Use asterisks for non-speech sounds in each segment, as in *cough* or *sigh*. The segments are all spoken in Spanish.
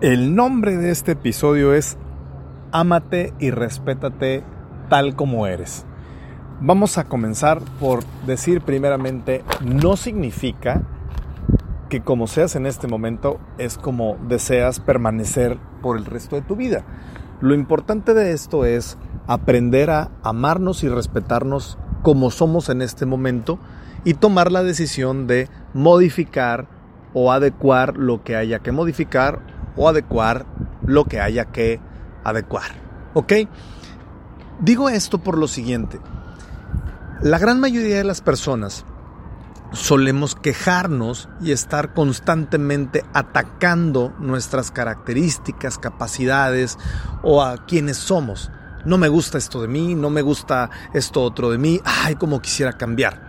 El nombre de este episodio es Ámate y respétate tal como eres. Vamos a comenzar por decir primeramente, no significa que como seas en este momento es como deseas permanecer por el resto de tu vida. Lo importante de esto es aprender a amarnos y respetarnos como somos en este momento y tomar la decisión de modificar o adecuar lo que haya que modificar o adecuar lo que haya que adecuar. ¿Ok? Digo esto por lo siguiente. La gran mayoría de las personas solemos quejarnos y estar constantemente atacando nuestras características, capacidades o a quienes somos. No me gusta esto de mí, no me gusta esto otro de mí, ay, como quisiera cambiar.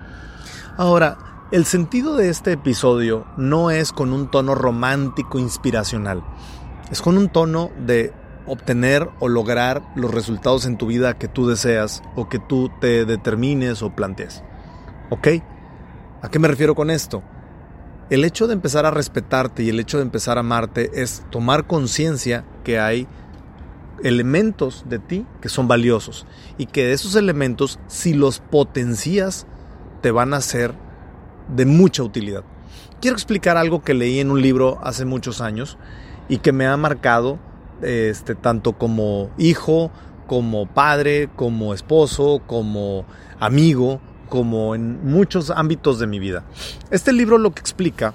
Ahora, el sentido de este episodio no es con un tono romántico inspiracional, es con un tono de obtener o lograr los resultados en tu vida que tú deseas o que tú te determines o plantees. ¿Ok? ¿A qué me refiero con esto? El hecho de empezar a respetarte y el hecho de empezar a amarte es tomar conciencia que hay elementos de ti que son valiosos y que esos elementos, si los potencias, te van a hacer de mucha utilidad. Quiero explicar algo que leí en un libro hace muchos años y que me ha marcado este, tanto como hijo, como padre, como esposo, como amigo, como en muchos ámbitos de mi vida. Este libro lo que explica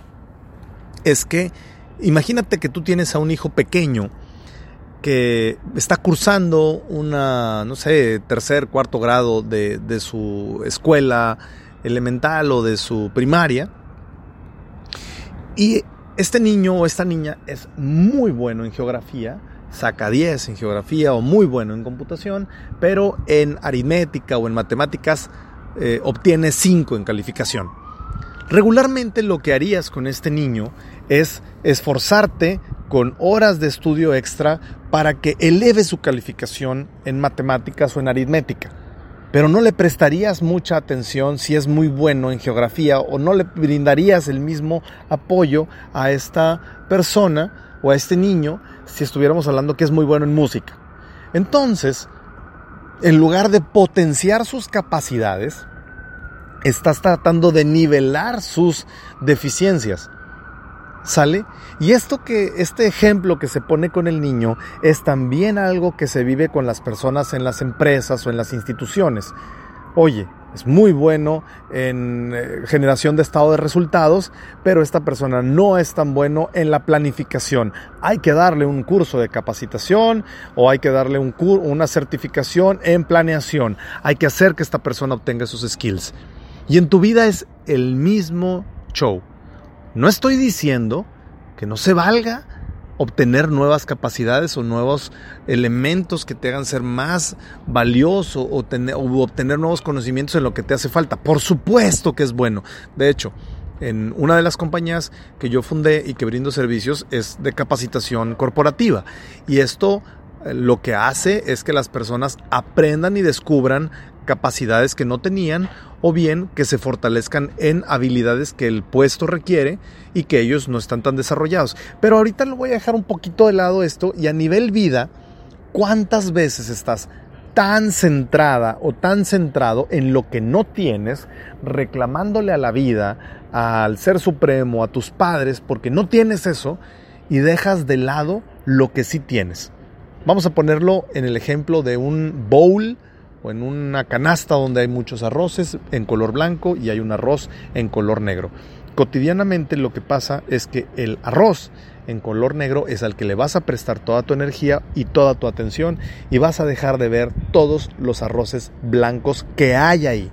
es que imagínate que tú tienes a un hijo pequeño que está cursando una, no sé, tercer, cuarto grado de, de su escuela elemental o de su primaria. Y este niño o esta niña es muy bueno en geografía, saca 10 en geografía o muy bueno en computación, pero en aritmética o en matemáticas eh, obtiene 5 en calificación. Regularmente lo que harías con este niño es esforzarte con horas de estudio extra para que eleve su calificación en matemáticas o en aritmética pero no le prestarías mucha atención si es muy bueno en geografía o no le brindarías el mismo apoyo a esta persona o a este niño si estuviéramos hablando que es muy bueno en música. Entonces, en lugar de potenciar sus capacidades, estás tratando de nivelar sus deficiencias. ¿Sale? Y esto que, este ejemplo que se pone con el niño es también algo que se vive con las personas en las empresas o en las instituciones. Oye, es muy bueno en eh, generación de estado de resultados, pero esta persona no es tan bueno en la planificación. Hay que darle un curso de capacitación o hay que darle un una certificación en planeación. Hay que hacer que esta persona obtenga sus skills. Y en tu vida es el mismo show. No estoy diciendo que no se valga obtener nuevas capacidades o nuevos elementos que te hagan ser más valioso o, o, obtener nuevos conocimientos en lo que te hace falta. Por supuesto que es bueno. De hecho, en una de las compañías que yo fundé y que brindo servicios es de capacitación corporativa. Y esto eh, lo que hace es que las personas aprendan y descubran capacidades que no tenían o bien que se fortalezcan en habilidades que el puesto requiere y que ellos no están tan desarrollados. Pero ahorita lo voy a dejar un poquito de lado esto y a nivel vida, ¿cuántas veces estás tan centrada o tan centrado en lo que no tienes, reclamándole a la vida, al Ser Supremo, a tus padres, porque no tienes eso y dejas de lado lo que sí tienes? Vamos a ponerlo en el ejemplo de un bowl o en una canasta donde hay muchos arroces en color blanco y hay un arroz en color negro. Cotidianamente lo que pasa es que el arroz en color negro es al que le vas a prestar toda tu energía y toda tu atención y vas a dejar de ver todos los arroces blancos que hay ahí.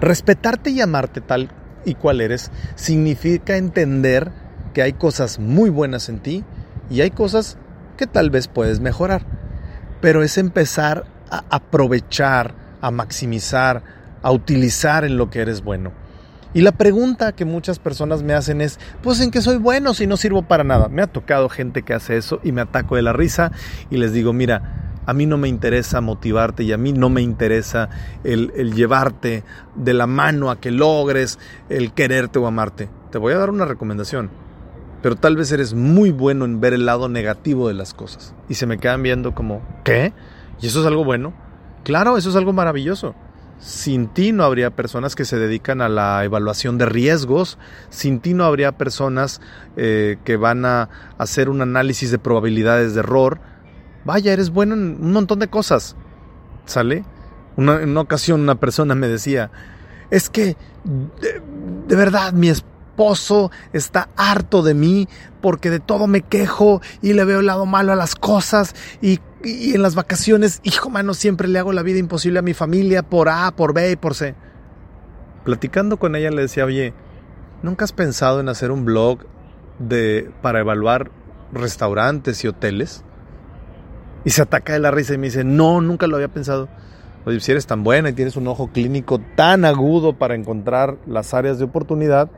Respetarte y amarte tal y cual eres significa entender que hay cosas muy buenas en ti y hay cosas que tal vez puedes mejorar. Pero es empezar a aprovechar, a maximizar, a utilizar en lo que eres bueno. Y la pregunta que muchas personas me hacen es, pues en qué soy bueno si no sirvo para nada. Me ha tocado gente que hace eso y me ataco de la risa y les digo, mira, a mí no me interesa motivarte y a mí no me interesa el, el llevarte de la mano a que logres el quererte o amarte. Te voy a dar una recomendación. pero tal vez eres muy bueno en ver el lado negativo de las cosas. Y se me quedan viendo como, ¿qué? ¿Y eso es algo bueno? Claro, eso es algo maravilloso. Sin ti no habría personas que se dedican a la evaluación de riesgos, sin ti no habría personas eh, que van a hacer un análisis de probabilidades de error. Vaya, eres bueno en un montón de cosas. ¿Sale? Una, en una ocasión una persona me decía, es que de, de verdad mi esposo está harto de mí porque de todo me quejo y le veo el lado malo a las cosas y y en las vacaciones, hijo mano, siempre le hago la vida imposible a mi familia por A, por B y por C. Platicando con ella le decía, oye, ¿nunca has pensado en hacer un blog de, para evaluar restaurantes y hoteles? Y se ataca de la risa y me dice, no, nunca lo había pensado. Oye, si eres tan buena y tienes un ojo clínico tan agudo para encontrar las áreas de oportunidad,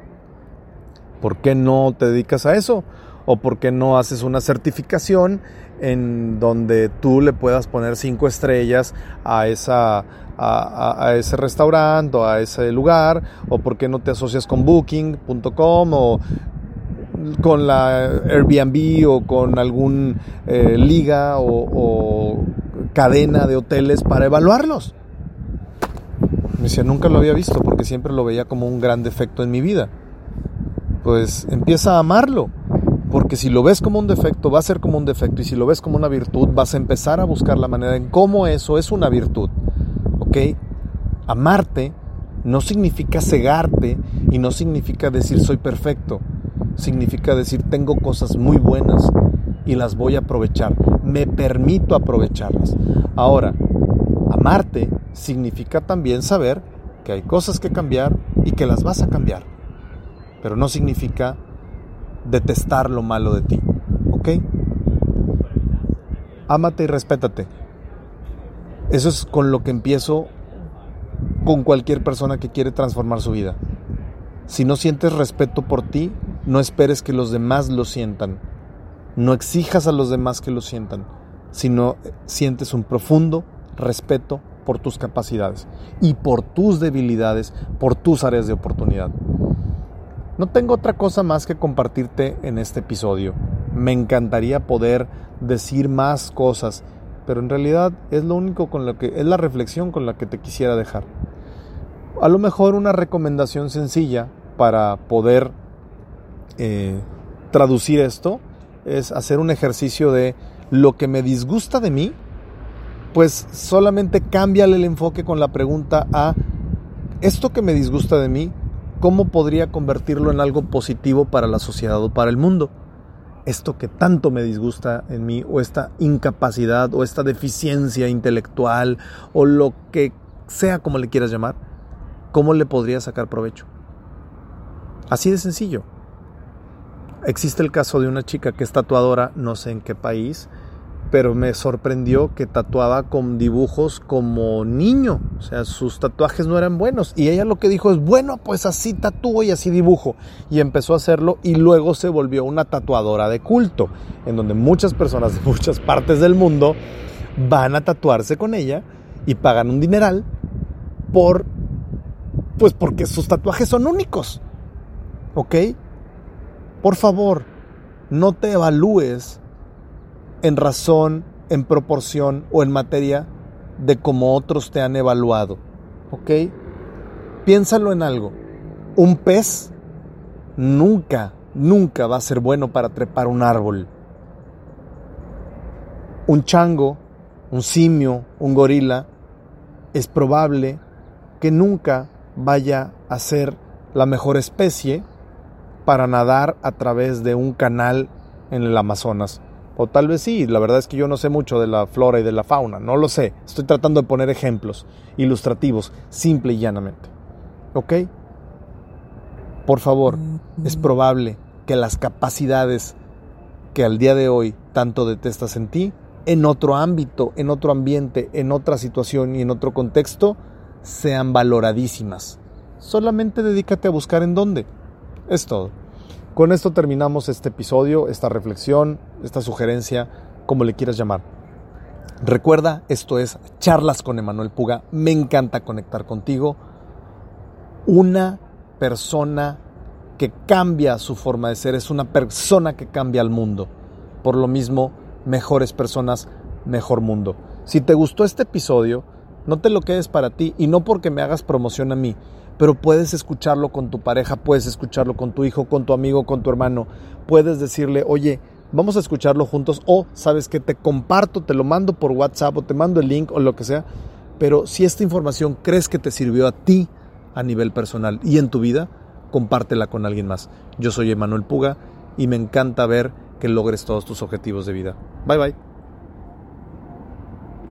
¿por qué no te dedicas a eso? ¿O por qué no haces una certificación en donde tú le puedas poner cinco estrellas a, esa, a, ese restaurante o a ese lugar, o por qué no te asocias con booking.com o con la Airbnb o con algún eh, liga o, cadena de hoteles para evaluarlos. Me decía, nunca lo había visto porque siempre lo veía como un gran defecto en mi vida. Pues empieza a amarlo porque si lo ves como un defecto, va a ser como un defecto. Y si lo ves como una virtud, vas a empezar a buscar la manera en cómo eso es una virtud. ¿Ok? Amarte no significa cegarte y no significa decir soy perfecto. Significa decir tengo cosas muy buenas y las voy a aprovechar. Me permito aprovecharlas. Ahora, amarte significa también saber que hay cosas que cambiar y que las vas a cambiar. Pero no significa detestar lo malo de ti. ¿Ok? Ámate y respétate. Eso es con lo que empiezo con cualquier persona que quiere transformar su vida. Si no sientes respeto por ti, no esperes que los demás lo sientan. No exijas a los demás que lo sientan, sino sientes un profundo respeto por tus capacidades y por tus debilidades, por tus áreas de oportunidad. No tengo otra cosa más que compartirte en este episodio. Me encantaría poder decir más cosas, pero en realidad es lo único con lo que es la reflexión con la que te quisiera dejar. A lo mejor una recomendación sencilla para poder eh, traducir esto es hacer un ejercicio de lo que me disgusta de mí, pues solamente cámbiale el enfoque con la pregunta a esto que me disgusta de mí, ¿cómo podría convertirlo en algo positivo para la sociedad o para el mundo? Esto que tanto me disgusta en mí, o esta incapacidad, o esta deficiencia intelectual, o lo que sea como le quieras llamar, ¿cómo le podría sacar provecho? Así de sencillo. Existe el caso de una chica que es tatuadora, no sé en qué país, pero me sorprendió que tatuaba con dibujos como niño, o sea, sus tatuajes no eran buenos y ella lo que dijo es, bueno, pues así tatúo y así dibujo y empezó a hacerlo y luego se volvió una tatuadora de culto, en donde muchas personas de *laughs* muchas partes del mundo van a tatuarse con ella y pagan un dineral por pues porque sus tatuajes son únicos. ¿Ok? Por favor, no te evalúes en razón, en proporción o en materia de cómo otros te han evaluado. ¿Ok? Piénsalo en algo. Un pez nunca, nunca va a ser bueno para trepar un árbol. Un chango, un simio, un gorila, es probable que nunca vaya a ser la mejor especie para nadar a través de un canal en el Amazonas. O tal vez sí, la verdad es que yo no sé mucho de la flora y de la fauna, no lo sé. Estoy tratando de poner ejemplos ilustrativos, simple y llanamente. ¿Ok? Por favor, es probable que las capacidades que al día de hoy tanto detestas en ti, en otro ámbito, en otro ambiente, en otra situación y en otro contexto, sean valoradísimas. Solamente dedícate a buscar en dónde. Es todo. Con esto terminamos este episodio, esta reflexión, esta sugerencia, como le quieras llamar. Recuerda, esto es Charlas con Emanuel Puga. Me encanta conectar contigo. Una persona que cambia su forma de ser, es una persona que cambia al mundo. Por lo mismo, mejores personas, mejor mundo. Si te gustó este episodio, no te lo quedes para ti y no porque me hagas promoción a mí, pero puedes escucharlo con tu pareja, puedes escucharlo con tu hijo, con tu amigo, con tu hermano. Puedes decirle, oye, vamos a escucharlo juntos o sabes que te comparto, te lo mando por WhatsApp o te mando el link o lo que sea. Pero si esta información crees que te sirvió a ti a nivel personal y en tu vida, compártela con alguien más. Yo soy Emanuel Puga y me encanta ver que logres todos tus objetivos de vida. Bye bye.